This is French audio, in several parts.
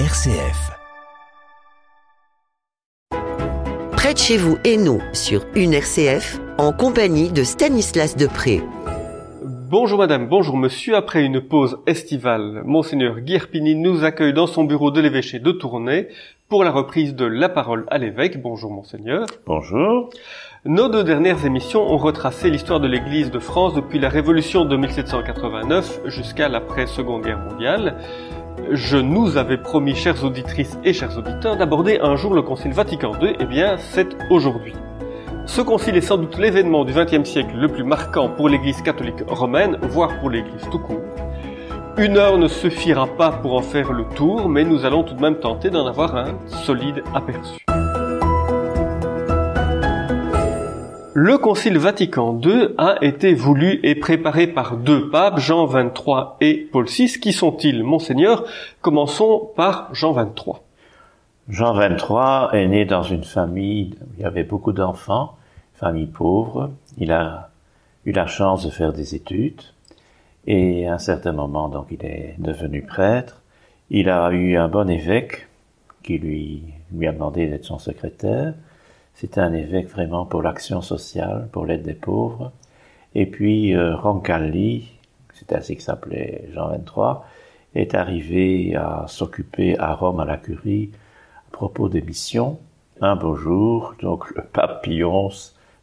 RCF. Près de chez vous et nous sur une RCF en compagnie de Stanislas Depré. Bonjour madame, bonjour monsieur. Après une pause estivale, monseigneur Guirpini nous accueille dans son bureau de l'évêché de Tournai pour la reprise de la parole à l'évêque. Bonjour monseigneur. Bonjour. Nos deux dernières émissions ont retracé l'histoire de l'Église de France depuis la Révolution de 1789 jusqu'à l'après-Seconde Guerre mondiale. Je nous avais promis, chères auditrices et chers auditeurs, d'aborder un jour le Concile Vatican II, eh bien c'est aujourd'hui. Ce concile est sans doute l'événement du XXe siècle le plus marquant pour l'Église catholique romaine, voire pour l'Église tout court. Une heure ne suffira pas pour en faire le tour, mais nous allons tout de même tenter d'en avoir un solide aperçu. Le Concile Vatican II a été voulu et préparé par deux papes, Jean XXIII et Paul VI. Qui sont-ils, monseigneur? Commençons par Jean XXIII. Jean XXIII est né dans une famille où il y avait beaucoup d'enfants, famille pauvre. Il a eu la chance de faire des études et à un certain moment, donc, il est devenu prêtre. Il a eu un bon évêque qui lui, lui a demandé d'être son secrétaire. C'était un évêque vraiment pour l'action sociale, pour l'aide des pauvres. Et puis euh, Roncalli, c'est ainsi que s'appelait Jean XXIII, est arrivé à s'occuper à Rome à la curie à propos des missions. Un beau jour, donc le pape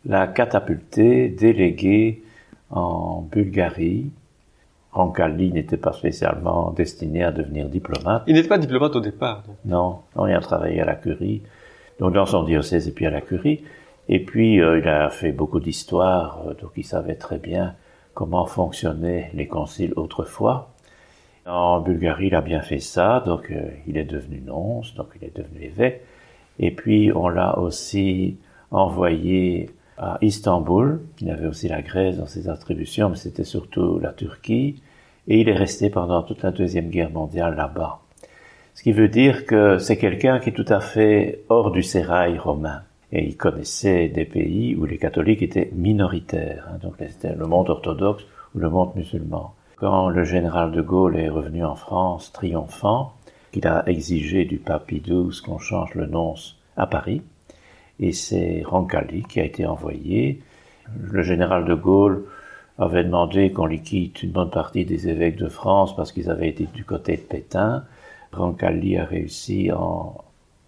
l'a catapulté, délégué en Bulgarie. Roncalli n'était pas spécialement destiné à devenir diplomate. Il n'était pas diplomate au départ. Non, non, il a travaillé à la curie donc dans son diocèse et puis à la curie. Et puis euh, il a fait beaucoup d'histoire, euh, donc il savait très bien comment fonctionnaient les conciles autrefois. En Bulgarie, il a bien fait ça, donc euh, il est devenu nonce, donc il est devenu évêque. Et puis on l'a aussi envoyé à Istanbul. Il avait aussi la Grèce dans ses attributions, mais c'était surtout la Turquie. Et il est resté pendant toute la Deuxième Guerre mondiale là-bas. Ce qui veut dire que c'est quelqu'un qui est tout à fait hors du sérail romain. Et il connaissait des pays où les catholiques étaient minoritaires. Hein. donc c'était le monde orthodoxe ou le monde musulman. Quand le général de Gaulle est revenu en France triomphant, qu'il a exigé du pape XII qu'on change le nonce à Paris, et c'est Roncalli qui a été envoyé. Le général de Gaulle avait demandé qu'on liquide une bonne partie des évêques de France parce qu'ils avaient été du côté de Pétain. Roncalli a réussi à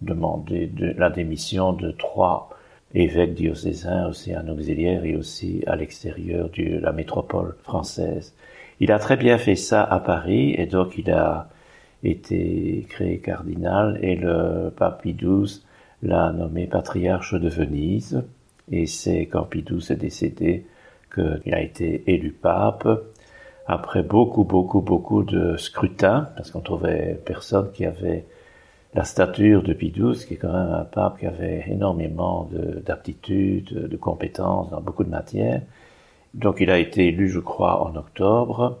demander la démission de trois évêques diocésains, aussi un auxiliaire et aussi à l'extérieur de la métropole française. Il a très bien fait ça à Paris et donc il a été créé cardinal et le pape Pie XII l'a nommé patriarche de Venise et c'est quand Pie XII est décédé qu'il a été élu pape après beaucoup, beaucoup, beaucoup de scrutins, parce qu'on trouvait personne qui avait la stature de Pie XII, qui est quand même un pape qui avait énormément d'aptitudes, de, compétences dans beaucoup de matières. Donc il a été élu, je crois, en octobre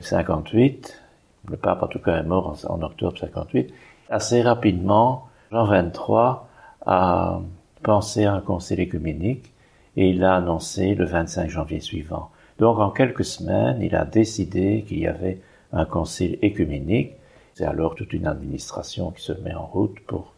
58. Le pape, en tout cas, est mort en, en octobre 58. Assez rapidement, Jean XXIII a pensé à un conseil écuménique et il l'a annoncé le 25 janvier suivant. Donc en quelques semaines, il a décidé qu'il y avait un concile écuménique. C'est alors toute une administration qui se met en route pour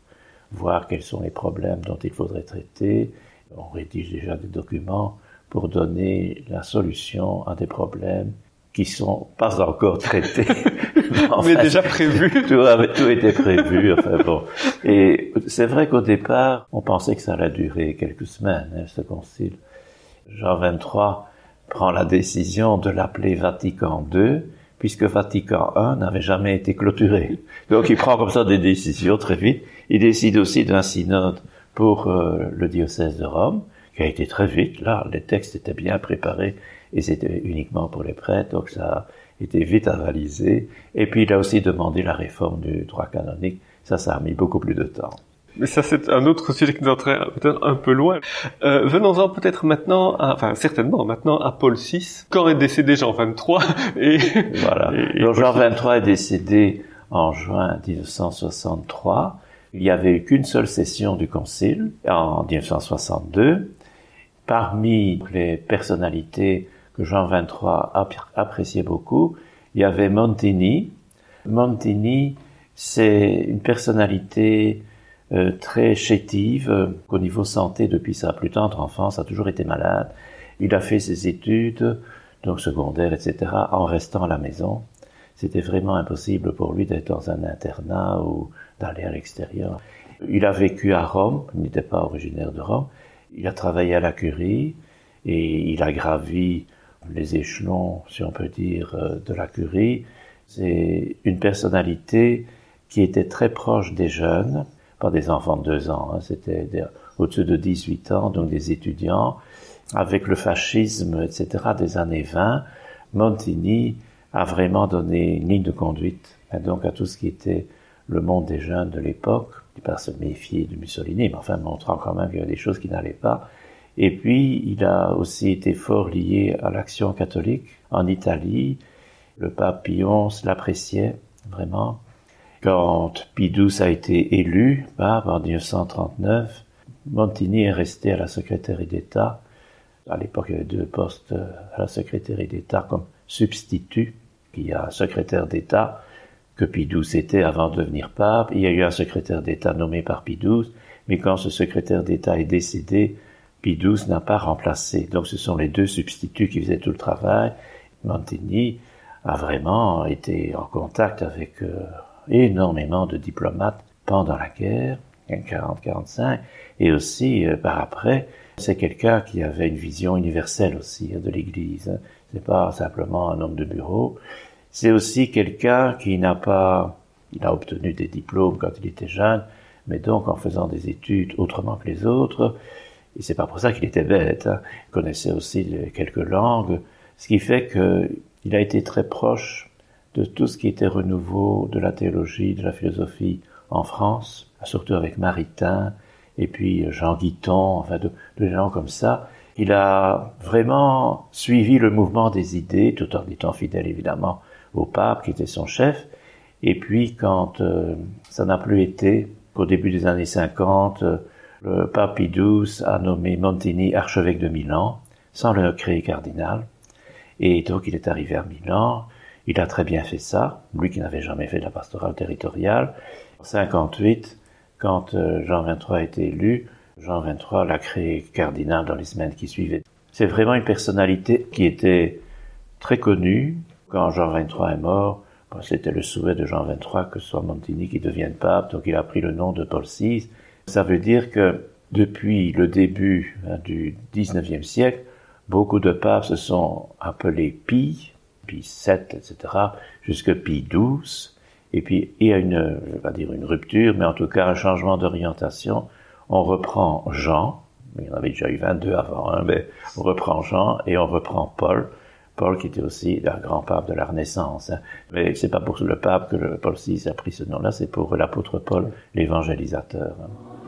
voir quels sont les problèmes dont il faudrait traiter. On rédige déjà des documents pour donner la solution à des problèmes qui sont pas encore traités. Mais déjà prévu. Tout, avait, tout était prévu. Enfin bon. Et c'est vrai qu'au départ, on pensait que ça allait durer quelques semaines, hein, ce concile. Jean 23 prend la décision de l'appeler Vatican II, puisque Vatican I n'avait jamais été clôturé. Donc il prend comme ça des décisions très vite. Il décide aussi d'un synode pour euh, le diocèse de Rome, qui a été très vite. Là, les textes étaient bien préparés et c'était uniquement pour les prêtres, donc ça a été vite avalisé. Et puis il a aussi demandé la réforme du droit canonique. Ça, ça a mis beaucoup plus de temps. Mais ça, c'est un autre sujet qui nous entraîne peut-être un peu loin. Euh, Venons-en peut-être maintenant, à, enfin certainement maintenant à Paul VI. Quand est décédé Jean XXIII et voilà. Et, Donc Jean XXIII est décédé en juin 1963. Il n'y avait eu qu'une seule session du Concile en 1962. Parmi les personnalités que Jean XXIII appréciait beaucoup, il y avait Montini. Montini C'est une personnalité euh, très chétive euh, au niveau santé depuis sa plus tendre enfance, a toujours été malade. Il a fait ses études, donc secondaires, etc., en restant à la maison. C'était vraiment impossible pour lui d'être dans un internat ou d'aller à l'extérieur. Il a vécu à Rome, il n'était pas originaire de Rome. Il a travaillé à la curie et il a gravi les échelons, si on peut dire, euh, de la curie. C'est une personnalité qui était très proche des jeunes, pas des enfants de deux ans, hein, c'était au-dessus de 18 ans, donc des étudiants. Avec le fascisme, etc., des années 20, Montini a vraiment donné une ligne de conduite hein, donc à tout ce qui était le monde des jeunes de l'époque, pas se méfier de Mussolini, mais enfin montrant quand même qu'il y avait des choses qui n'allaient pas. Et puis, il a aussi été fort lié à l'action catholique en Italie. Le pape Pion l'appréciait vraiment. Quand Pidous a été élu pape en 1939, Montini est resté à la secrétaire d'État. À l'époque, il y avait deux postes à la secrétaire d'État comme substitut. Il y a un secrétaire d'État que Pidous était avant de devenir pape. Il y a eu un secrétaire d'État nommé par Pidous, mais quand ce secrétaire d'État est décédé, Pidous n'a pas remplacé. Donc ce sont les deux substituts qui faisaient tout le travail. Montini a vraiment été en contact avec euh, énormément de diplomates pendant la guerre, 40-45, et aussi euh, par après. C'est quelqu'un qui avait une vision universelle aussi hein, de l'Église. Hein. C'est pas simplement un homme de bureau. C'est aussi quelqu'un qui n'a pas, il a obtenu des diplômes quand il était jeune, mais donc en faisant des études autrement que les autres, et c'est pas pour ça qu'il était bête, hein. il connaissait aussi quelques langues, ce qui fait qu'il a été très proche de tout ce qui était renouveau de la théologie, de la philosophie en France, surtout avec Maritain, et puis Jean Guiton, enfin de, de gens comme ça. Il a vraiment suivi le mouvement des idées, tout en étant fidèle évidemment au pape qui était son chef. Et puis quand euh, ça n'a plus été, qu'au début des années 50, euh, le pape Pie a nommé Montini archevêque de Milan, sans le créer cardinal. Et donc il est arrivé à Milan, il a très bien fait ça, lui qui n'avait jamais fait de la pastorale territoriale. En 58, quand euh, Jean XXIII a été élu, Jean XXIII l'a créé cardinal dans les semaines qui suivaient. C'est vraiment une personnalité qui était très connue, quand Jean XXIII est mort, c'était le souhait de Jean XXIII que ce soit Montini qui devienne pape, donc il a pris le nom de Paul VI. Ça veut dire que depuis le début hein, du XIXe siècle, beaucoup de papes se sont appelés Pie, Pie VII, etc., jusque Pie XII. Et puis il y a une, je vais dire une rupture, mais en tout cas un changement d'orientation. On reprend Jean, il y en avait déjà eu 22 avant, hein, mais on reprend Jean et on reprend Paul. Paul qui était aussi un grand pape de la Renaissance. Hein. Mais c'est pas pour le pape que Paul VI a pris ce nom-là, c'est pour l'apôtre Paul, l'évangélisateur. Hein.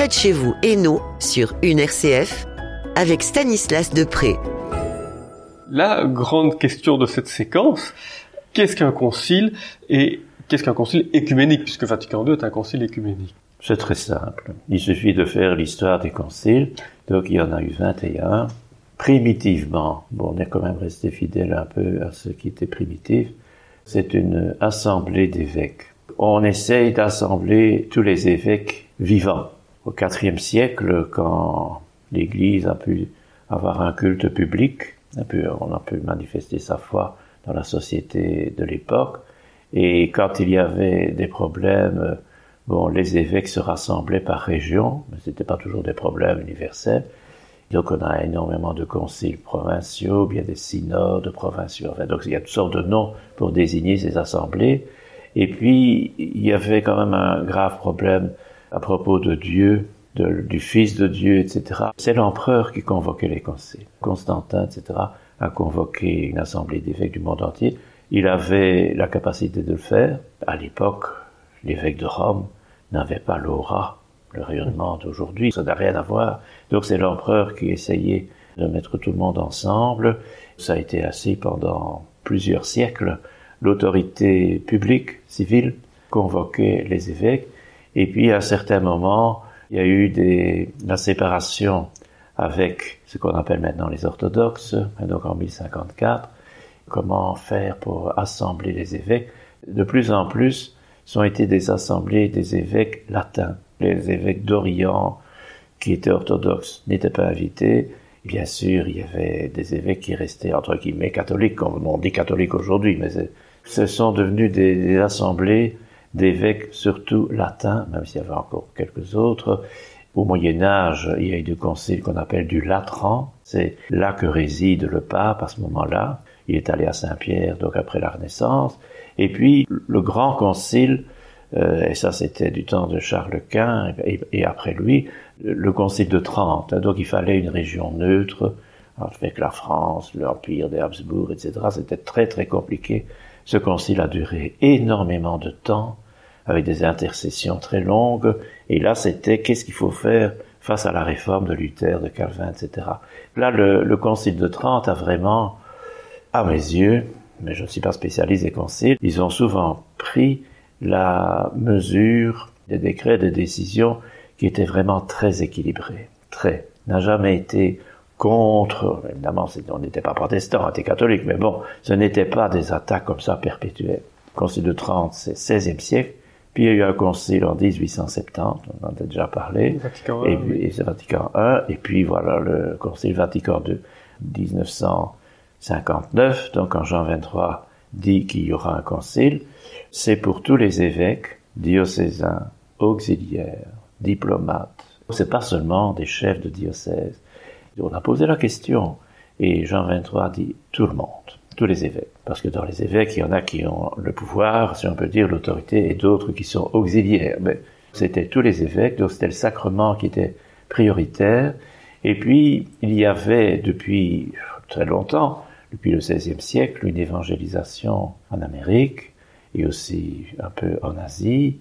Près de chez vous Hainaut sur une RCF avec Stanislas Depré. La grande question de cette séquence, qu'est-ce qu'un concile et qu'est-ce qu'un concile écuménique puisque Vatican II est un concile écuménique? C'est très simple. Il suffit de faire l'histoire des conciles. Donc il y en a eu 21. Primitivement, bon, on est quand même resté fidèle un peu à ce qui était primitif, c'est une assemblée d'évêques. On essaye d'assembler tous les évêques vivants. Au IVe siècle, quand l'Église a pu avoir un culte public, on a pu manifester sa foi dans la société de l'époque, et quand il y avait des problèmes, bon, les évêques se rassemblaient par région, mais c'était pas toujours des problèmes universels. Donc on a énormément de conciles provinciaux, bien des synodes provinciaux. Enfin, donc il y a toutes sortes de noms pour désigner ces assemblées. Et puis il y avait quand même un grave problème à propos de Dieu, du Fils de Dieu, etc. C'est l'empereur qui convoquait les conciles. Constantin, etc. a convoqué une assemblée d'évêques du monde entier. Il avait la capacité de le faire. À l'époque, l'évêque de Rome n'avait pas l'aura le rayonnement d'aujourd'hui, ça n'a rien à voir. Donc c'est l'empereur qui essayait de mettre tout le monde ensemble. Ça a été assez pendant plusieurs siècles. L'autorité publique, civile, convoquait les évêques. Et puis à un certain moment, il y a eu des, la séparation avec ce qu'on appelle maintenant les orthodoxes, donc en 1054. Comment faire pour assembler les évêques? De plus en plus, ce ont été des assemblées des évêques latins les évêques d'Orient qui étaient orthodoxes n'étaient pas invités. Bien sûr, il y avait des évêques qui restaient entre guillemets catholiques, comme on dit catholiques aujourd'hui, mais ce sont devenus des, assemblées d'évêques surtout latins, même s'il y avait encore quelques autres. Au Moyen Âge, il y a eu des conciles qu'on appelle du Latran. C'est là que réside le pape à ce moment-là. Il est allé à Saint-Pierre, donc après la Renaissance. Et puis, le grand concile euh, et ça c'était du temps de Charles Quint, et, après lui, le Concile de Trente. donc il fallait une région neutre, avec la France, l'Empire des Habsbourg, etc. C'était très très compliqué. Ce concile a duré énormément de temps, avec des intercessions très longues, et là c'était qu'est-ce qu'il faut faire face à la réforme de Luther, de Calvin, etc. Là, le, le Concile de Trente a vraiment, à mes yeux, mais je ne suis pas spécialiste des conciles, ils ont souvent pris la mesure des décrets, des décisions qui étaient vraiment très équilibrés, très, n'a jamais été contre, évidemment on n'était pas protestant, on était catholique, mais bon, ce n'était pas des attaques comme ça perpétuelles. Le concile de Trente, c'est 16e siècle, puis il y a eu un concile en 1870, on en a déjà parlé, Vatican et, puis, c'est Vatican I, et puis voilà le concile Vatican II, 1959, donc quand Jean XXIII dit qu'il y aura un concile, c'est pour tous les évêques, diocésains, auxiliaires, diplomates. C'est pas seulement des chefs de diocèse. On a posé la question et Jean XXIII dit tout le monde, tous les évêques. Parce que dans les évêques, il y en a qui ont le pouvoir, si on peut dire, l'autorité, et d'autres qui sont auxiliaires. Mais c'était tous les évêques, donc c'était le sacrement qui était prioritaire. Et puis, il y avait depuis très longtemps, depuis le XVIe siècle, une évangélisation en Amérique, et aussi un peu en Asie,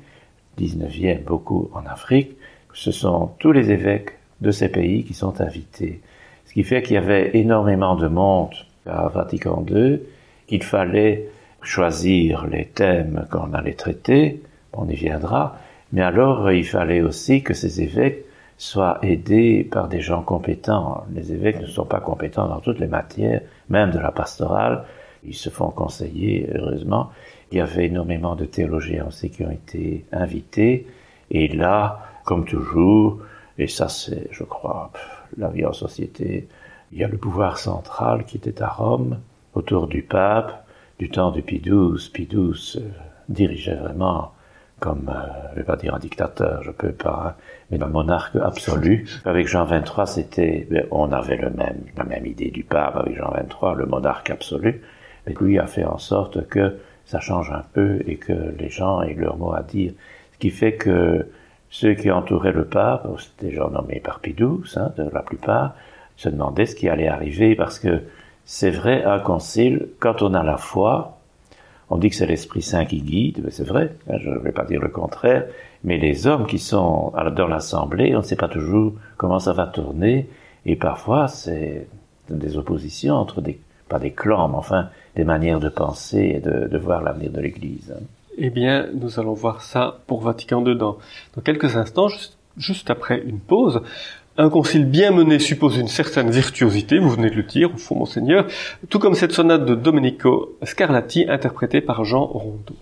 19e beaucoup en Afrique, ce sont tous les évêques de ces pays qui sont invités. Ce qui fait qu'il y avait énormément de monde à Vatican II, qu'il fallait choisir les thèmes qu'on allait traiter, on y viendra, mais alors il fallait aussi que ces évêques soient aidés par des gens compétents. Les évêques ne sont pas compétents dans toutes les matières, même de la pastorale, ils se font conseiller, heureusement, il y avait énormément de théologiens aussi qui ont été invités. Et là, comme toujours, et ça c'est, je crois, la vie en société, il y a le pouvoir central qui était à Rome, autour du pape, du temps de Pie XII. Pie XII dirigeait vraiment comme, euh, je vais pas dire un dictateur, je peux pas, hein, mais un monarque absolu. Avec Jean XXIII, c'était, ben, on avait le même, la même idée du pape avec Jean XXIII, le monarque absolu. Et lui a fait en sorte que ça change un peu et que les gens aient leur mot à dire. Ce qui fait que ceux qui entouraient le pape, c'était des gens nommés par Pidou, hein, de la plupart, se demandaient ce qui allait arriver parce que c'est vrai, un concile, quand on a la foi, on dit que c'est l'Esprit Saint qui guide, mais c'est vrai, hein, je ne vais pas dire le contraire, Mais les hommes qui sont dans l'Assemblée, on ne sait pas toujours comment ça va tourner, et parfois c'est des oppositions entre des, pas des clans, mais enfin des manières de penser et de, voir l'avenir de l'Église. Hein. Eh bien, nous allons voir ça pour Vatican II dans, dans quelques instants, juste après une pause. Un concile bien mené suppose une certaine virtuosité, vous venez de le dire, au fond, monseigneur, tout comme cette sonate de Domenico Scarlatti interprétée par Jean Rondeau.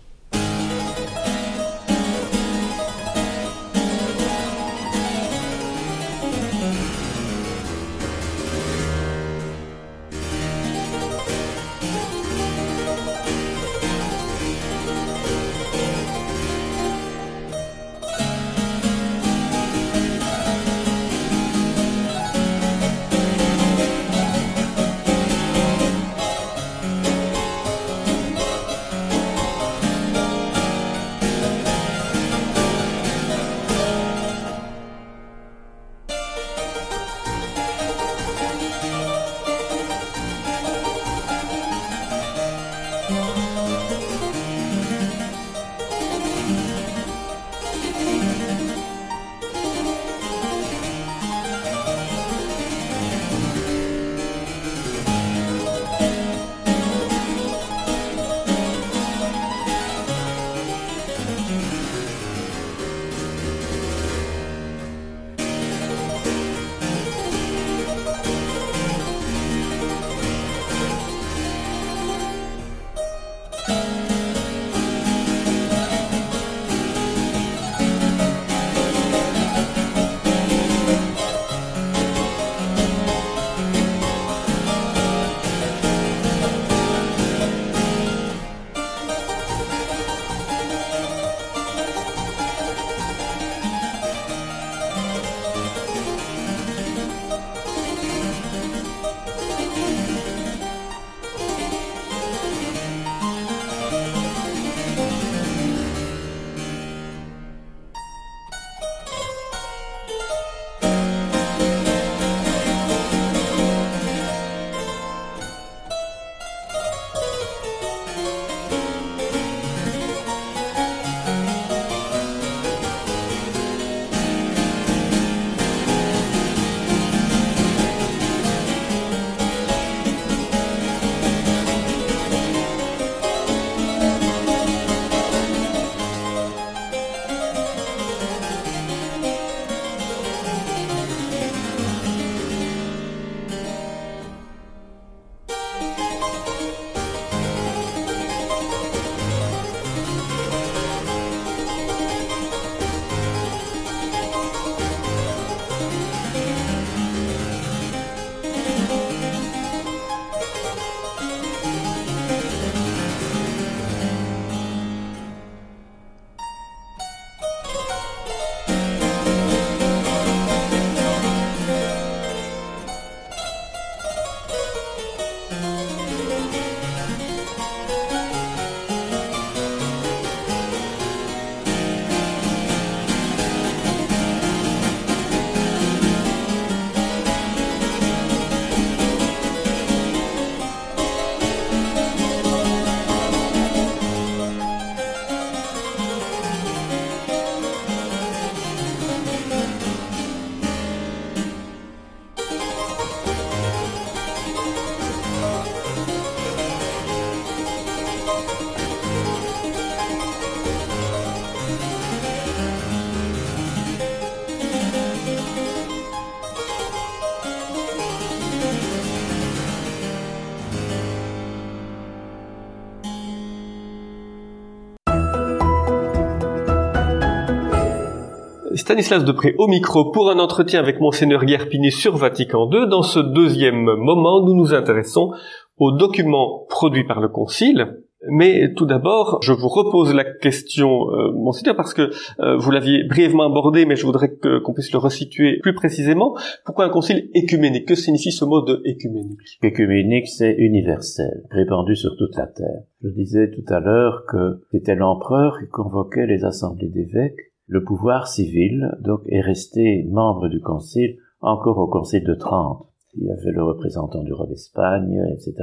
Stanislas Depré au micro pour un entretien avec Monseigneur Guerpini sur Vatican II. Dans ce deuxième moment, nous nous intéressons aux documents produits par le Concile. Mais tout d'abord, je vous repose la question, euh, Monseigneur, parce que euh, vous l'aviez brièvement abordé, mais je voudrais qu'on puisse le resituer plus précisément. Pourquoi un concile écuménique Que signifie ce mot de écuménique Écuménique, c'est universel, répandu sur toute la terre. Je disais tout à l'heure que c'était l'empereur qui convoquait les assemblées d'évêques le pouvoir civil, donc, est resté membre du Concile encore au Concile de Trente. Il y avait le représentant du roi d'Espagne, etc.,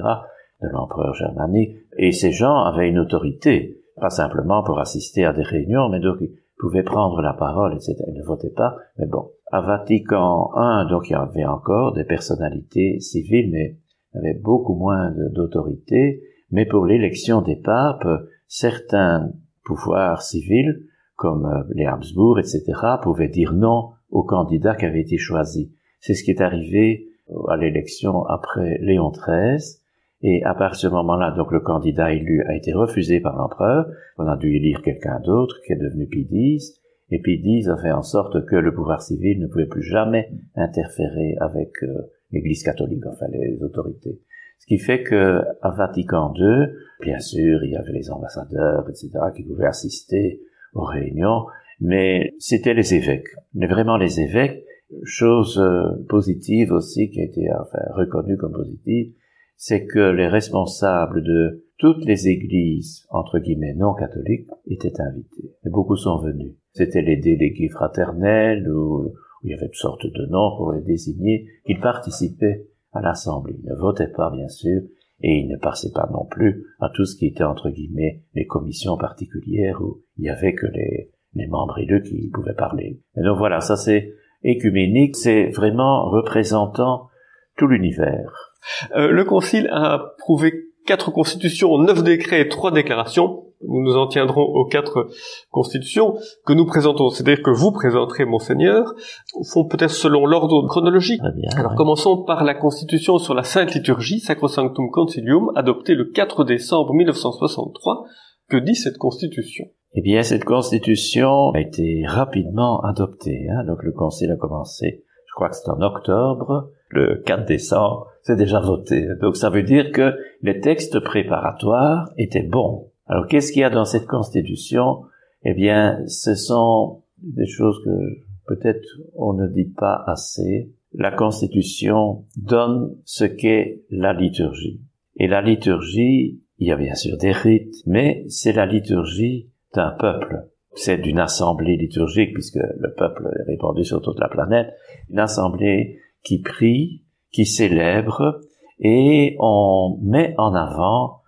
de l'empereur germanique, et ces gens avaient une autorité, pas simplement pour assister à des réunions, mais donc ils pouvaient prendre la parole, etc. Ils ne votaient pas, mais bon. À Vatican I, donc il y avait encore des personnalités civiles, mais avait beaucoup moins d'autorité. Mais pour l'élection des papes, certains pouvoirs civils, comme euh, les Habsbourg, etc., pouvaient dire non au candidat qui avait été choisi. C'est ce qui est arrivé à l'élection après Léon XIII. Et à partir de ce moment-là, donc le candidat élu a été refusé par l'empereur. On a dû élire quelqu'un d'autre qui est devenu X. Et X a fait en sorte que le pouvoir civil ne pouvait plus jamais interférer avec euh, l'Église catholique, enfin les autorités. Ce qui fait que à Vatican II, bien sûr, il y avait les ambassadeurs, etc., qui pouvaient assister aux réunions, mais c'était les évêques. Mais vraiment les évêques, chose euh, positive aussi qui a été enfin, reconnue comme positive, c'est que les responsables de toutes les églises, entre guillemets, non catholiques, étaient invités. Et beaucoup sont venus. C'était les délégués fraternels, ou, il y avait toutes sortes de noms pour les désigner. Ils participaient à l'Assemblée. Ils ne votaient pas, bien sûr, et ils ne passaient pas non plus à tout ce qui était, entre guillemets, les commissions particulières où il y avait que les, les membres élus qui pouvaient parler. Et donc voilà, ça c'est écuménique, c'est vraiment représentant tout l'univers. Euh, le Concile a approuvé quatre constitutions, neuf décrets et trois déclarations. Nous nous en tiendrons aux quatre constitutions que nous présentons, c'est-à-dire que vous présenterez, monseigneur, au fond peut-être selon l'ordre chronologique. Alors commençons par la constitution sur la Sainte Liturgie, Sacrosanctum Concilium, adoptée le 4 décembre 1963. Que dit cette constitution? Eh bien, cette constitution a été rapidement adoptée. Hein. Donc, le Concile a commencé, je crois que c'est en octobre, le 4 décembre, c'est déjà voté. Donc, ça veut dire que les textes préparatoires étaient bons. Alors, qu'est-ce qu'il y a dans cette constitution? Eh bien, ce sont des choses que peut-être on ne dit pas assez. La constitution donne ce qu'est la liturgie. Et la liturgie, il y a bien sûr des rites, mais c'est la liturgie d'un peuple. C'est d'une assemblée liturgique, puisque le peuple est répandu sur toute la planète, une assemblée qui prie, qui célèbre, et on met en avant,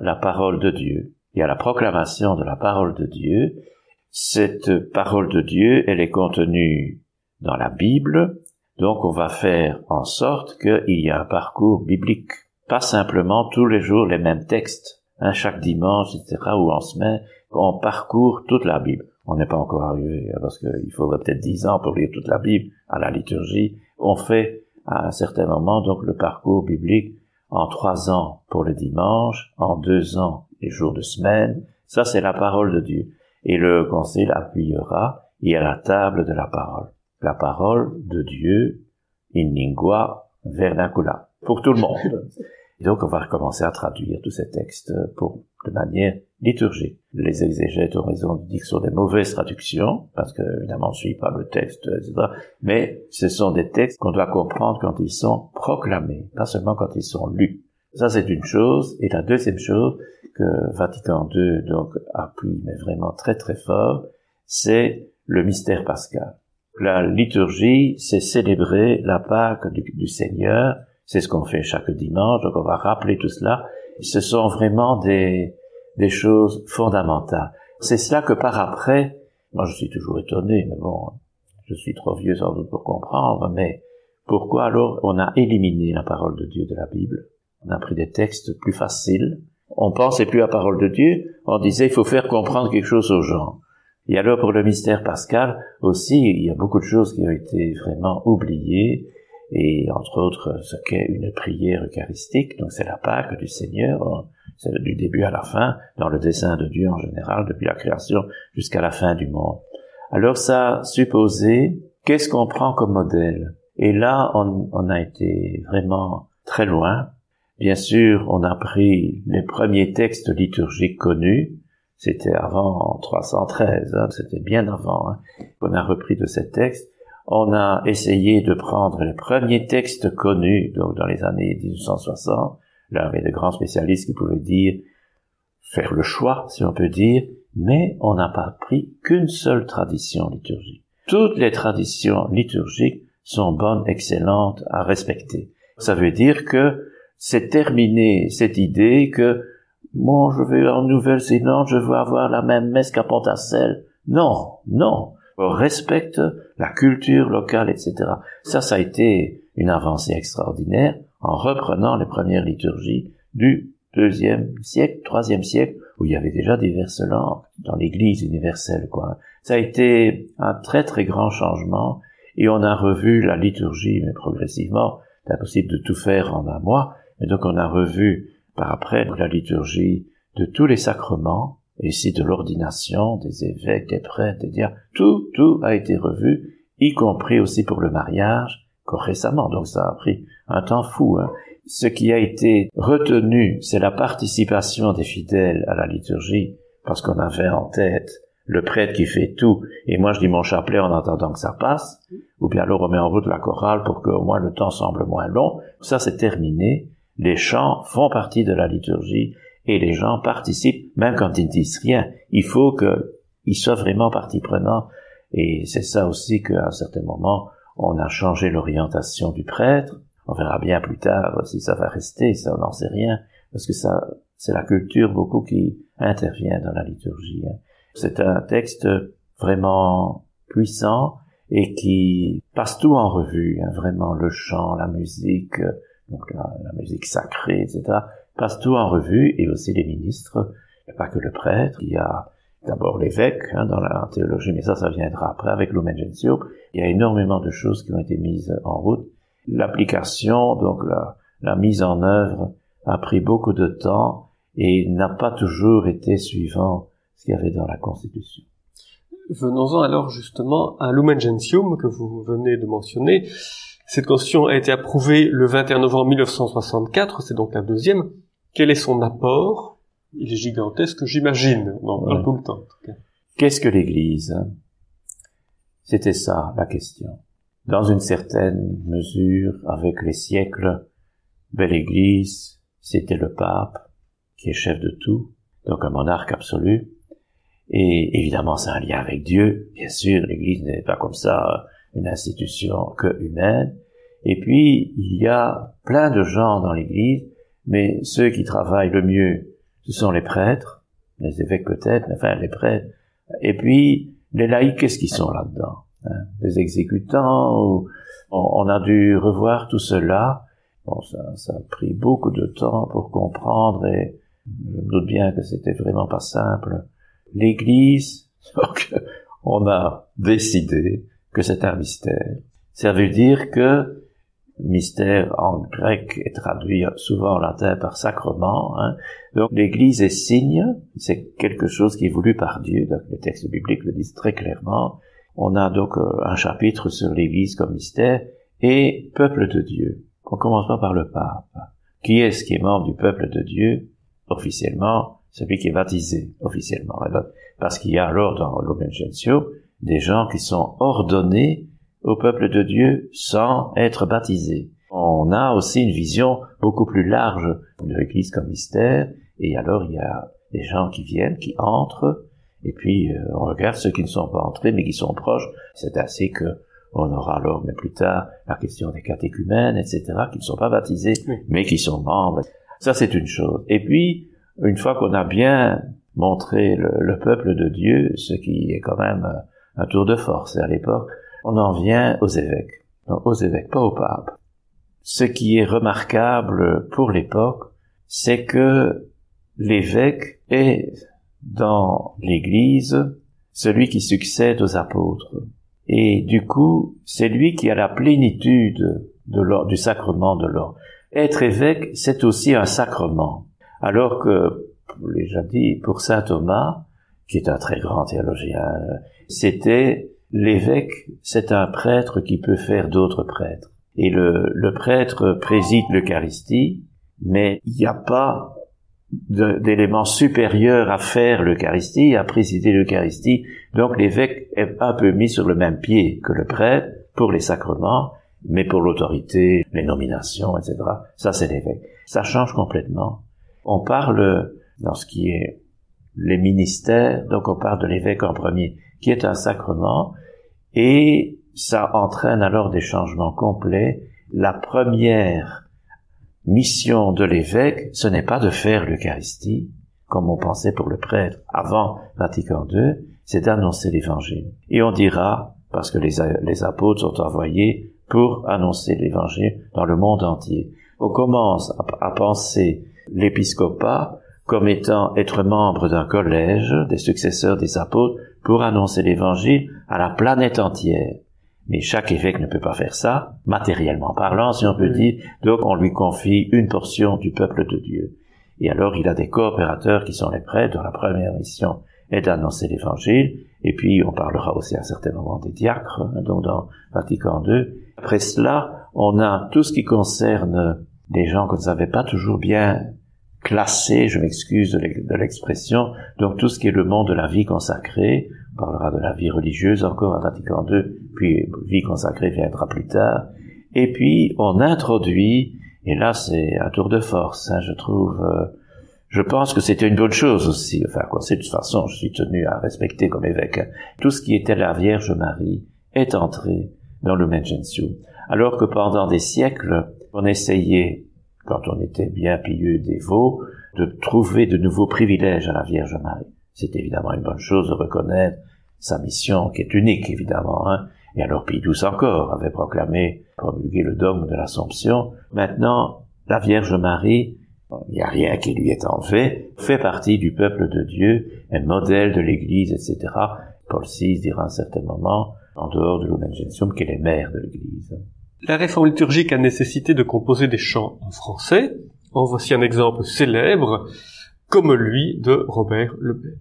la parole de Dieu. Y a la proclamation de la parole de Dieu. Cette parole de Dieu, elle est contenue dans la Bible, donc on va faire en sorte qu'il y ait un parcours biblique. Pas simplement tous les jours les mêmes textes, hein, chaque dimanche, etc., ou en semaine, on parcourt toute la Bible. On n'est pas encore arrivé, hein, parce qu'il faudrait peut-être dix ans pour lire toute la Bible à la liturgie. On fait à un certain moment donc le parcours biblique en trois ans pour le dimanche, en deux ans les jours de semaine. Ça, c'est la parole de Dieu. Et le Concile appuiera, y a la table de la parole. La parole de Dieu in lingua vernacula. Pour tout le monde. Et donc, on va recommencer à traduire tous ces textes pour, de manière liturgique. Les exégètes ont raison de dire que ce sont des mauvaises traductions, parce que, évidemment, on ne suit pas le texte, etc. Mais ce sont des textes qu'on doit comprendre quand ils sont proclamés, pas seulement quand ils sont lus. Ça, c'est une chose. Et la deuxième chose que Vatican II, donc, appuie, mais vraiment très très fort, c'est le mystère pascal. La liturgie, c'est célébrer la Pâque du Seigneur, c'est ce qu'on fait chaque dimanche, donc on va rappeler tout cela. Ce sont vraiment des, des choses fondamentales. C'est cela que par après, moi je suis toujours étonné, mais bon, je suis trop vieux sans doute pour comprendre, mais pourquoi alors on a éliminé la parole de Dieu de la Bible? On a pris des textes plus faciles. On pensait plus à la parole de Dieu, on disait il faut faire comprendre quelque chose aux gens. Et alors pour le mystère pascal aussi, il y a beaucoup de choses qui ont été vraiment oubliées et entre autres ce qu'est une prière eucharistique, donc c'est la Pâque du Seigneur, c'est du début à la fin, dans le dessein de Dieu en général, depuis la création jusqu'à la fin du monde. Alors ça supposé, qu'est-ce qu'on prend comme modèle? Et là, on, a été vraiment très loin. Bien sûr, on a pris les premiers textes liturgiques connus, c'était avant 313, hein, c'était bien avant, hein. on a repris de ces textes, on a essayé de prendre les premiers textes connus, donc dans les années 1860. Là, il y avait de grands spécialistes qui pouvaient dire, faire le choix, si on peut dire, mais on n'a pas pris qu'une seule tradition liturgique. Toutes les traditions liturgiques sont bonnes, excellentes, à respecter. Ça veut dire que c'est terminé cette idée que, bon, je vais en Nouvelle-Zélande, je veux avoir la même messe qu'à Pont-à-Celle. Non, non. Respecte la culture locale, etc. Ça, ça a été une avancée extraordinaire en reprenant les premières liturgies du deuxième siècle, troisième siècle, où il y avait déjà diverses langues dans l'Église universelle, quoi. Ça a été un très très grand changement, et on a revu la liturgie, mais progressivement. C'est impossible de tout faire en un mois, mais donc on a revu par après la liturgie de tous les sacrements, et ici de l'ordination, des évêques, des prêtres, des diacres, tout, tout a été revu, y compris aussi pour le mariage, récemment, donc ça a pris un temps fou. Hein. Ce qui a été retenu, c'est la participation des fidèles à la liturgie, parce qu'on avait en tête le prêtre qui fait tout, et moi je dis mon chapelet en attendant que ça passe, ou bien alors on met en route la chorale pour qu'au moins le temps semble moins long. Ça c'est terminé. Les chants font partie de la liturgie et les gens participent, même quand ils ne disent rien. Il faut qu'ils soient vraiment partie prenante. Et c'est ça aussi qu'à un certain moment, on a changé l'orientation du prêtre. On verra bien plus tard si ça va rester, ça on n'en sait rien, parce que ça, c'est la culture beaucoup qui intervient dans la liturgie. Hein. C'est un texte vraiment puissant et qui passe tout en revue, hein, vraiment le chant, la musique, donc la, musique sacrée, etc., passe tout en revue et aussi les ministres, pas que le prêtre, il y a d'abord l'évêque hein, dans la théologie, mais ça, ça viendra après avec Lumen Gentium. Il y a énormément de choses qui ont été mises en route. L'application, donc la, la mise en œuvre, a pris beaucoup de temps et n'a pas toujours été suivant ce qu'il y avait dans la Constitution. Venons-en alors justement à Lumen Gentium que vous venez de mentionner. Cette constitution a été approuvée le 21 novembre 1964, c'est donc la deuxième. Quel est son apport? Il est gigantesque, j'imagine. On en parle tout le temps. Qu'est-ce que l'Église? C'était ça la question. Dans une certaine mesure, avec les siècles, belle l'Église, c'était le pape qui est chef de tout, donc un monarque absolu. Et évidemment, c'est un lien avec Dieu. Bien sûr, l'Église n'est pas comme ça une institution que humaine. Et puis, il y a plein de gens dans l'Église, mais ceux qui travaillent le mieux ce sont les prêtres, les évêques peut-être, enfin les prêtres. Et puis, les laïcs, qu'est-ce qu'ils sont là-dedans hein? Les exécutants, on, a dû revoir tout cela. Bon, ça, ça, a pris beaucoup de temps pour comprendre et je me doute bien que c'était vraiment pas simple. L'Église, donc, on a décidé que c'est un mystère. Ça veut dire que mystère en grec est traduit souvent en latin par sacrement. Hein. Donc l'Église est signe, c'est quelque chose qui est voulu par Dieu, donc les textes bibliques le disent très clairement. On a donc euh, un chapitre sur l'Église comme mystère et peuple de Dieu. On commence pas par le pape. Qui est-ce qui est membre du peuple de Dieu? Officiellement, celui qui est baptisé, officiellement. Parce qu'il y a alors dans l'Omen des gens qui sont ordonnés au peuple de Dieu sans être baptisé. On a aussi une vision beaucoup plus large de l'Église comme mystère, et alors il y a des gens qui viennent, qui entrent, et puis euh, on regarde ceux qui ne sont pas entrés mais qui sont proches. C'est ainsi que on aura alors, mais plus tard, la question des catéchumènes, etc., qui ne sont pas baptisés, mais qui sont membres. Ça, c'est une chose. Et puis, une fois qu'on a bien montré le, le, peuple de Dieu, ce qui est quand même un tour de force à l'époque, on en vient aux évêques. aux évêques, pas au pape. Ce qui est remarquable pour l'époque, c'est que l'évêque est dans l'église celui qui succède aux apôtres. Et du coup, c'est lui qui a la plénitude de du sacrement de l'ordre. Être évêque, c'est aussi un sacrement. Alors que, déjà dit, pour saint Thomas, qui est un très grand théologien, c'était L'évêque, c'est un prêtre qui peut faire d'autres prêtres. Et le, prêtre préside l'Eucharistie, mais il n'y a pas d'élément supérieur à faire l'Eucharistie, à présider l'Eucharistie. Donc l'évêque est un peu mis sur le même pied que le prêtre pour les sacrements, mais pour l'autorité, les nominations, etc. Ça, c'est l'évêque. Ça change complètement. On parle, dans ce qui est les ministères, donc on parle de l'évêque en premier qui est un sacrement, et ça entraîne alors des changements complets. La première mission de l'évêque, ce n'est pas de faire l'Eucharistie, comme on pensait pour le prêtre avant Vatican II, c'est d'annoncer l'évangile. Et on dira, parce que les, les apôtres sont envoyés pour annoncer l'évangile dans le monde entier. On commence à, penser l'épiscopat comme étant être membre d'un collège des successeurs des apôtres pour annoncer l'évangile à la planète entière. Mais chaque évêque ne peut pas faire ça, matériellement parlant, si on peut dire. Donc on lui confie une portion du peuple de Dieu. Et alors il a des coopérateurs qui sont les prêtres dont la première mission est d'annoncer l'évangile. Et puis on parlera aussi à un certain moment des diacres, hein, donc dans Vatican II. Après cela, on a tout ce qui concerne des gens qu'on ne savait pas toujours bien classer, je m'excuse de l'expression, donc tout ce qui est le monde de la vie consacrée, on parlera de la vie religieuse encore à Vatican II, puis vie consacrée viendra plus tard, et puis on introduit, et là c'est un tour de force, hein, je trouve, euh, je pense que c'était une bonne chose aussi, enfin quoi, c'est de toute façon, je suis tenu à respecter comme évêque, hein. tout ce qui était la Vierge Marie est entré dans le Gentium, alors que pendant des siècles, on essayait quand on était bien pieux dévot, de trouver de nouveaux privilèges à la Vierge Marie. C'est évidemment une bonne chose de reconnaître sa mission, qui est unique, évidemment. Hein. Et alors Pie XII encore avait proclamé, promulgué le dogme de l'Assomption. Maintenant, la Vierge Marie, il n'y a rien qui lui est enlevé, fait partie du peuple de Dieu, un modèle de l'Église, etc. Paul VI dira à un certain moment, en dehors de l'Omen Gentium, qu'elle est mère de l'Église. La réforme liturgique a nécessité de composer des chants en français. En voici un exemple célèbre, comme lui de Robert Lebel.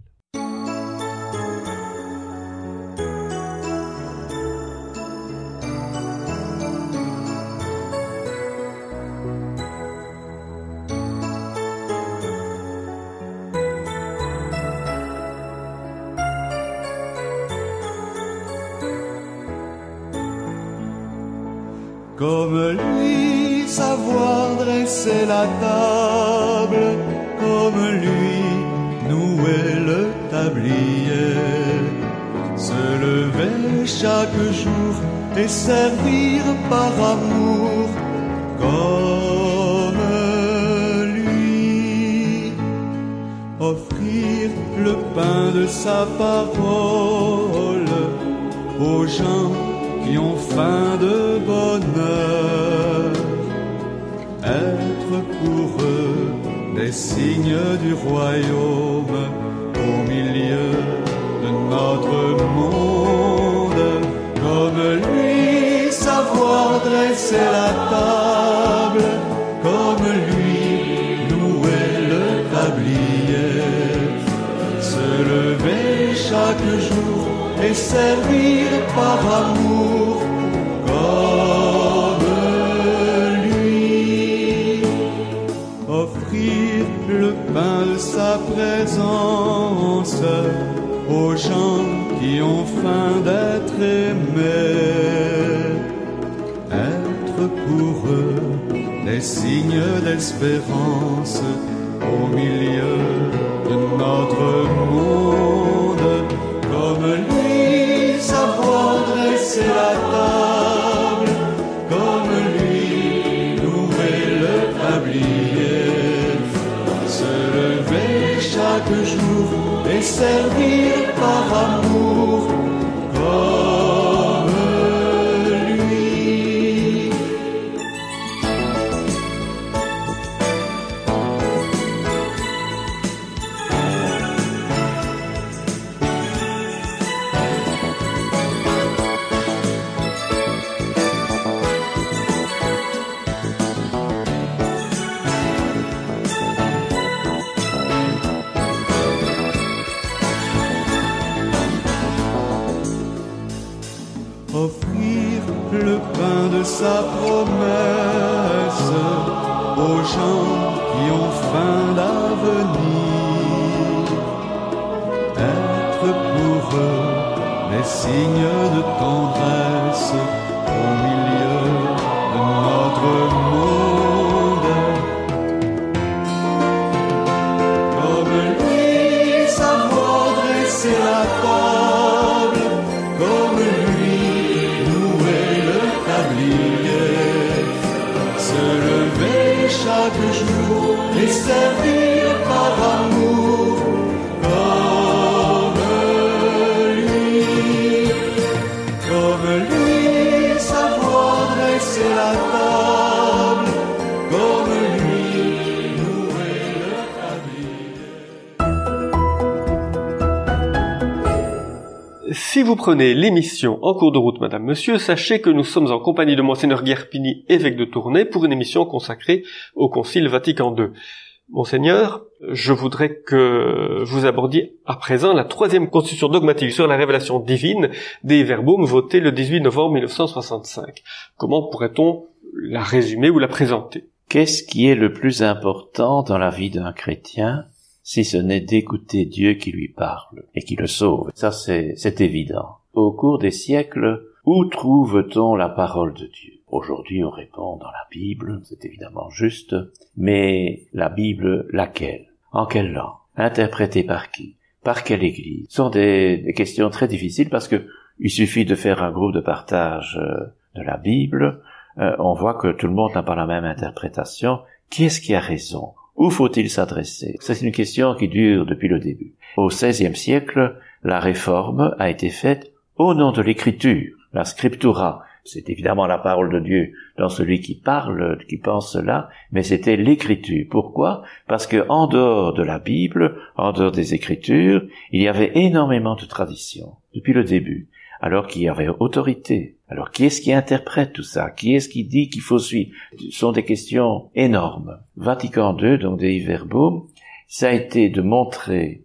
Comme lui, nouer le tablier, se lever chaque jour et servir par amour, comme lui, offrir le pain de sa parole aux gens qui ont faim de bonheur, des signes du royaume au milieu de notre monde, comme lui savoir dresser la table, comme lui nouer le tablier, se lever chaque jour et servir par amour sa présence aux gens qui ont faim d'être aimés. Être pour eux des signes d'espérance au milieu servir Si vous prenez l'émission en cours de route, Madame, Monsieur, sachez que nous sommes en compagnie de Monseigneur Guerpini, évêque de Tournai, pour une émission consacrée au Concile Vatican II. Monseigneur, je voudrais que vous abordiez à présent la troisième constitution dogmatique sur la révélation divine des Verbum votée le 18 novembre 1965. Comment pourrait-on la résumer ou la présenter? Qu'est-ce qui est le plus important dans la vie d'un chrétien? Si ce n'est d'écouter Dieu qui lui parle et qui le sauve. Ça, c'est évident. Au cours des siècles, où trouve-t-on la parole de Dieu? Aujourd'hui, on répond dans la Bible, c'est évidemment juste, mais la Bible, laquelle? En quelle langue? Interprétée par qui? Par quelle Église? Ce sont des, questions très difficiles parce que il suffit de faire un groupe de partage euh, de la Bible, euh, on voit que tout le monde n'a pas la même interprétation. Qui est-ce qui a raison? Où faut-il s'adresser? C'est une question qui dure depuis le début. Au XVIe siècle, la réforme a été faite au nom de l'écriture, la scriptura, c'est évidemment la parole de Dieu dans celui qui parle, qui pense cela, mais c'était l'écriture. Pourquoi? Parce que en dehors de la Bible, en dehors des Écritures, il y avait énormément de traditions depuis le début. Alors qu'il y avait autorité. Alors qui est-ce qui interprète tout ça? Qui est-ce qui dit qu'il faut suivre? Ce sont des questions énormes. Vatican II, donc des Verbum, ça a été de montrer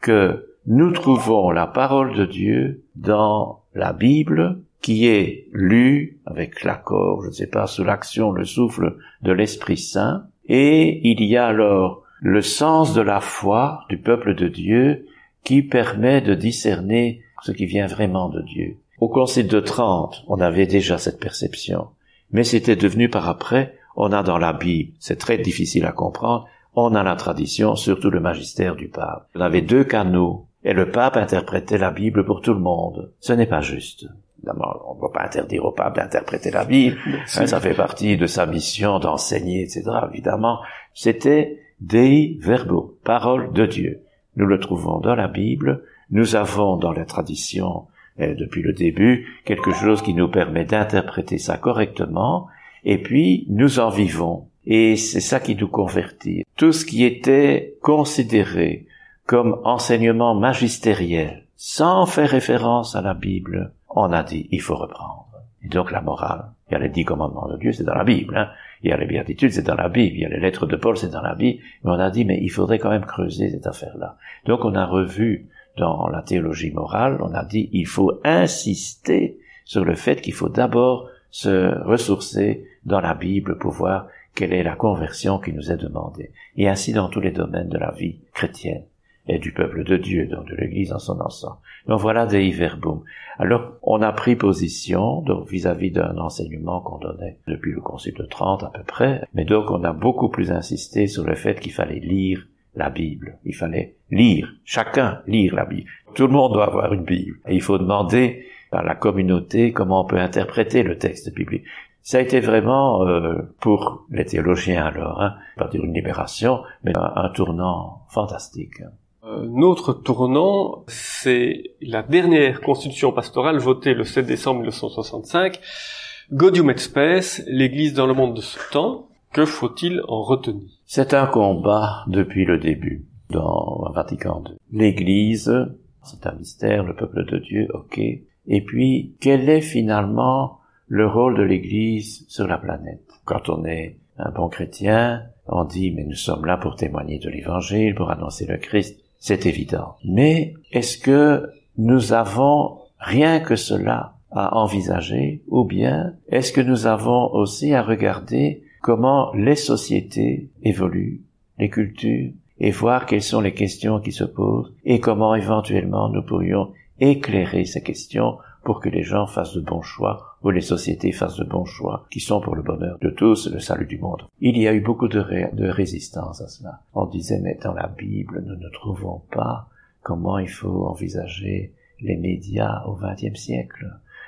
que nous trouvons la parole de Dieu dans la Bible, qui est lu avec l'accord, je ne sais pas, sous l'action, le souffle de l'Esprit Saint, et il y a alors le sens de la foi du peuple de Dieu qui permet de discerner ce qui vient vraiment de Dieu. Au Concile de Trente, on avait déjà cette perception, mais c'était devenu par après, on a dans la Bible, c'est très difficile à comprendre, on a la tradition, surtout le magistère du pape. On avait deux canaux, et le pape interprétait la Bible pour tout le monde. Ce n'est pas juste. Évidemment, on ne va pas interdire au pape d'interpréter la Bible. Ça fait partie de sa mission d'enseigner, etc. Évidemment, c'était Dei Verbo, parole de Dieu. Nous le trouvons dans la Bible. Nous avons dans la tradition, eh, depuis le début, quelque chose qui nous permet d'interpréter ça correctement. Et puis, nous en vivons. Et c'est ça qui nous convertit. Tout ce qui était considéré comme enseignement magistériel, sans faire référence à la Bible, on a dit il faut reprendre. Et donc la morale, il y a les dix commandements de Dieu, c'est dans la Bible. Hein. Il y a les béatitudes, c'est dans la Bible. Il y a les lettres de Paul, c'est dans la Bible. Mais on a dit mais il faudrait quand même creuser cette affaire-là. Donc on a revu dans la théologie morale, on a dit il faut insister sur le fait qu'il faut d'abord se ressourcer dans la Bible pour voir quelle est la conversion qui nous est demandée. Et ainsi dans tous les domaines de la vie chrétienne et du peuple de Dieu, donc de l'Église en son ensemble. Donc voilà des Verbum. Alors, on a pris position donc vis-à-vis d'un enseignement qu'on donnait depuis le Concile de Trente à peu près, mais donc on a beaucoup plus insisté sur le fait qu'il fallait lire la Bible. Il fallait lire, chacun lire la Bible. Tout le monde doit avoir une Bible. Et il faut demander à la communauté comment on peut interpréter le texte biblique. Ça a été vraiment, euh, pour les théologiens alors, hein, pas dire une libération, mais un tournant fantastique. Notre tournant, c'est la dernière constitution pastorale votée le 7 décembre 1965, Gaudium et l'Église dans le monde de ce temps. Que faut-il en retenir? C'est un combat depuis le début dans Vatican II. L'Église, c'est un mystère, le peuple de Dieu, ok. Et puis, quel est finalement le rôle de l'Église sur la planète? Quand on est un bon chrétien, on dit, mais nous sommes là pour témoigner de l'Évangile, pour annoncer le Christ c'est évident. Mais est-ce que nous avons rien que cela à envisager? Ou bien est-ce que nous avons aussi à regarder comment les sociétés évoluent, les cultures, et voir quelles sont les questions qui se posent et comment éventuellement nous pourrions éclairer ces questions pour que les gens fassent de bons choix ou les sociétés fassent de bons choix qui sont pour le bonheur de tous, le salut du monde. Il y a eu beaucoup de, de résistance à cela. On disait, mais dans la Bible, nous ne trouvons pas comment il faut envisager les médias au XXe siècle.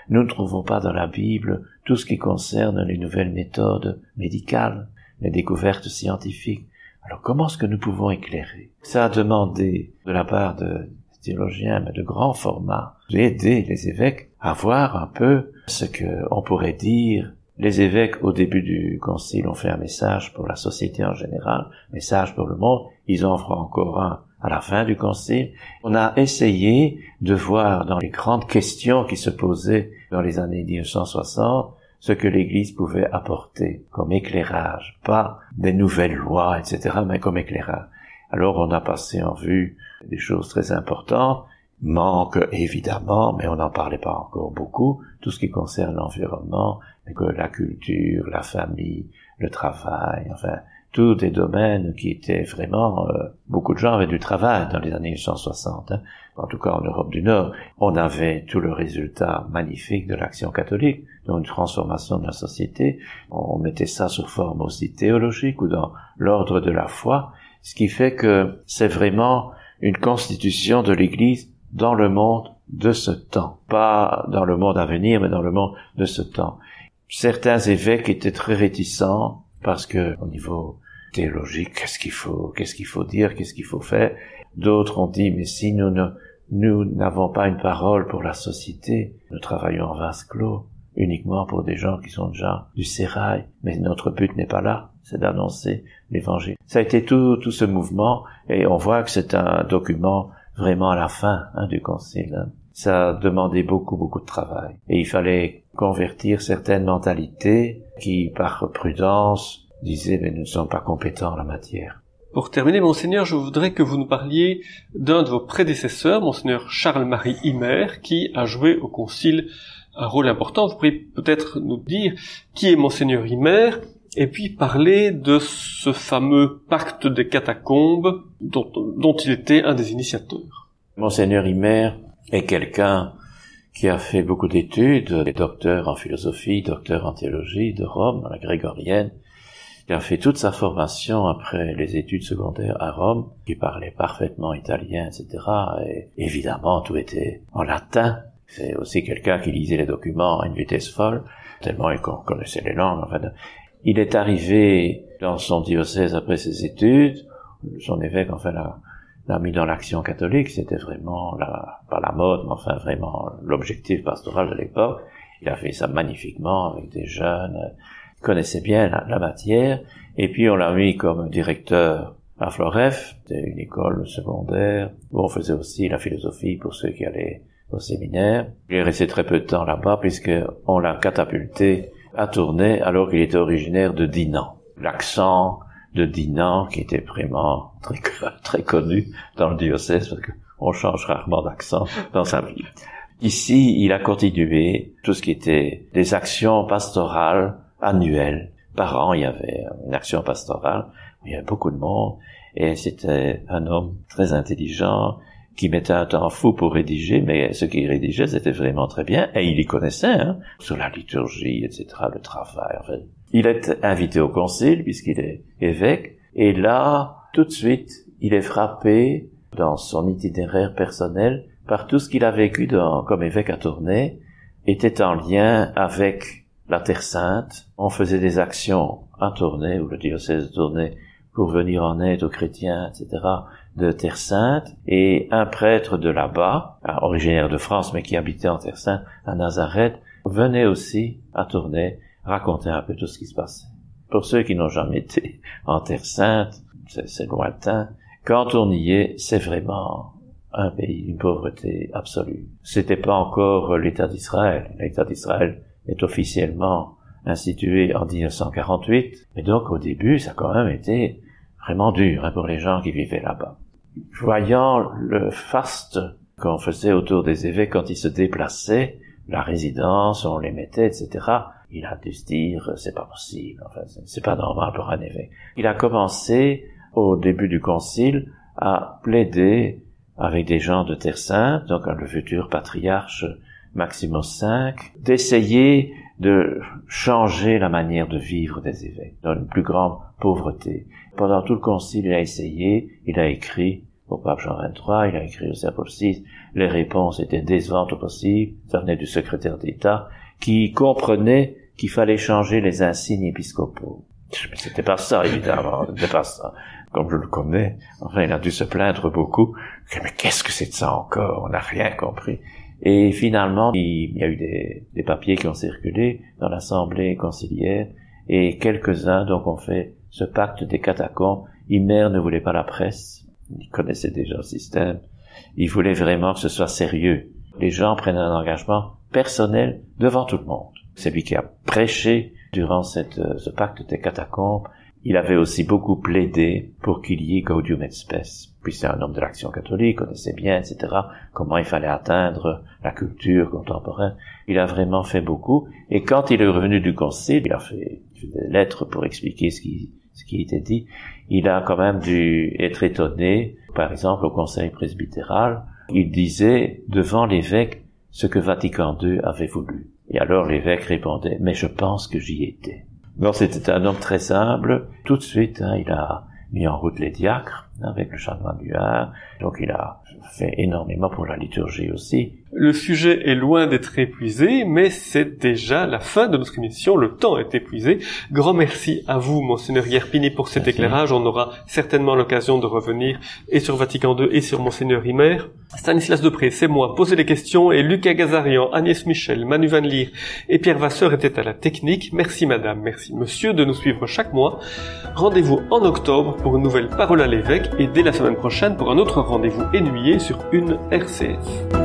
Nous ne trouvons pas dans la Bible tout ce qui concerne les nouvelles méthodes médicales, les découvertes scientifiques. Alors comment est-ce que nous pouvons éclairer? Ça a demandé de la part de théologiens, mais de grand format, d'aider les évêques à voir un peu ce que on pourrait dire. Les évêques, au début du concile, ont fait un message pour la société en général, message pour le monde. Ils en feront encore un à la fin du concile. On a essayé de voir dans les grandes questions qui se posaient dans les années 1960 ce que l'Église pouvait apporter comme éclairage, pas des nouvelles lois, etc., mais comme éclairage. Alors on a passé en vue des choses très importantes, manque évidemment, mais on n'en parlait pas encore beaucoup, tout ce qui concerne l'environnement, la culture, la famille, le travail, enfin, tous des domaines qui étaient vraiment... Euh, beaucoup de gens avaient du travail dans les années 1960, hein. en tout cas en Europe du Nord. On avait tout le résultat magnifique de l'action catholique, donc une transformation de la société. On mettait ça sous forme aussi théologique ou dans l'ordre de la foi, ce qui fait que c'est vraiment une constitution de l'Église dans le monde de ce temps. Pas dans le monde à venir, mais dans le monde de ce temps. Certains évêques étaient très réticents parce que, au niveau théologique, qu'est-ce qu'il faut, qu'est-ce qu'il faut dire, qu'est-ce qu'il faut faire? D'autres ont dit, mais si nous ne, nous n'avons pas une parole pour la société, nous travaillons en vase clos, uniquement pour des gens qui sont déjà du sérail, mais notre but n'est pas là, c'est d'annoncer l'évangile. Ça a été tout, tout ce mouvement, et on voit que c'est un document vraiment à la fin hein, du concile. Hein. Ça a demandé beaucoup, beaucoup de travail. Et il fallait convertir certaines mentalités qui, par prudence, disaient mais nous ne sommes pas compétents en la matière. Pour terminer, monseigneur, je voudrais que vous nous parliez d'un de vos prédécesseurs, monseigneur Charles-Marie Himer, qui a joué au concile un rôle important. Vous pourriez peut-être nous dire qui est monseigneur Himer, et puis parler de ce fameux pacte des catacombes dont, dont il était un des initiateurs. Monseigneur Himer est quelqu'un qui a fait beaucoup d'études, des docteurs en philosophie, docteur en théologie de Rome, à la grégorienne. Il a fait toute sa formation après les études secondaires à Rome, qui parlait parfaitement italien, etc. Et évidemment, tout était en latin. C'est aussi quelqu'un qui lisait les documents à une vitesse folle, tellement il connaissait les langues. Enfin, il est arrivé dans son diocèse après ses études. Son évêque, enfin, l'a, mis dans l'action catholique. C'était vraiment, la, pas la mode, mais enfin, vraiment l'objectif pastoral de l'époque. Il a fait ça magnifiquement avec des jeunes, il connaissait bien la, matière. Et puis, on l'a mis comme directeur à Floref, une école secondaire, où on faisait aussi la philosophie pour ceux qui allaient au séminaire. Il est resté très peu de temps là-bas, puisqu'on l'a catapulté à Tournai alors qu'il était originaire de Dinan. L'accent de Dinan qui était vraiment très, très connu dans le diocèse parce qu'on change rarement d'accent dans sa vie. Ici, il a continué tout ce qui était des actions pastorales annuelles. Par an, il y avait une action pastorale, il y avait beaucoup de monde, et c'était un homme très intelligent, qui mettait un temps fou pour rédiger, mais ce qu'il rédigeait, c'était vraiment très bien, et il y connaissait, hein, sur la liturgie, etc., le travail. Enfin, il est invité au concile, puisqu'il est évêque, et là, tout de suite, il est frappé dans son itinéraire personnel par tout ce qu'il a vécu dans, comme évêque à Tournai, était en lien avec la Terre Sainte. On faisait des actions à Tournai, ou le diocèse de pour venir en aide aux chrétiens, etc de Terre Sainte et un prêtre de là-bas, originaire de France mais qui habitait en Terre Sainte à Nazareth, venait aussi à Tournai raconter un peu tout ce qui se passait. Pour ceux qui n'ont jamais été en Terre Sainte, c'est lointain. Quand on y est, c'est vraiment un pays d'une pauvreté absolue. C'était pas encore l'État d'Israël. L'État d'Israël est officiellement institué en 1948, mais donc au début, ça a quand même été vraiment dur hein, pour les gens qui vivaient là-bas voyant le faste qu'on faisait autour des évêques quand ils se déplaçaient, la résidence, on les mettait, etc., il a dû se dire, c'est pas possible, enfin, c'est pas normal pour un évêque. Il a commencé, au début du concile, à plaider avec des gens de Terre Sainte, donc le futur patriarche Maximus V, d'essayer de changer la manière de vivre des évêques, dans une plus grande pauvreté. Pendant tout le concile, il a essayé, il a écrit au pape Jean XXIII, il a écrit au Saint Paul VI, les réponses étaient décevantes au possible, ça venait du secrétaire d'État, qui comprenait qu'il fallait changer les insignes épiscopaux. Mais c'était pas ça, évidemment, c'était pas ça. Comme je le connais, enfin, il a dû se plaindre beaucoup. Mais qu'est-ce que c'est de ça encore? On n'a rien compris. Et finalement, il y a eu des, papiers qui ont circulé dans l'assemblée conciliaire, et quelques-uns, donc, ont fait ce pacte des catacombes. Himer ne voulait pas la presse. il connaissait déjà le système, il voulait vraiment que ce soit sérieux. Les gens prennent un engagement personnel devant tout le monde. C'est lui qui a prêché durant cette, euh, ce pacte des catacombes. Il avait aussi beaucoup plaidé pour qu'il y ait Gaudium et Spes. Puis c'est un homme de l'action catholique, connaissait bien, etc., comment il fallait atteindre la culture contemporaine. Il a vraiment fait beaucoup. Et quand il est revenu du concile, il a fait, des lettres pour expliquer ce qui, ce qui était dit. Il a quand même dû être étonné. Par exemple, au conseil presbytéral, il disait devant l'évêque ce que Vatican II avait voulu. Et alors l'évêque répondait, mais je pense que j'y étais. Bon, c'était un homme très simple. Tout de suite, hein, il a mis en route les diacres avec le chanoine du Donc il a fait énormément pour la liturgie aussi. Le sujet est loin d'être épuisé, mais c'est déjà la fin de notre émission. Le temps est épuisé. Grand merci à vous, Monseigneur Yerpini, pour cet éclairage. On aura certainement l'occasion de revenir et sur Vatican II et sur Monseigneur Himer. Stanislas Depré, c'est moi, poser les questions et Lucas Gazarian, Agnès Michel, Manu Van Lier et Pierre Vasseur étaient à la technique. Merci madame, merci monsieur de nous suivre chaque mois. Rendez-vous en octobre pour une nouvelle parole à l'évêque et dès la semaine prochaine pour un autre rendez-vous ennuyé sur une RCF.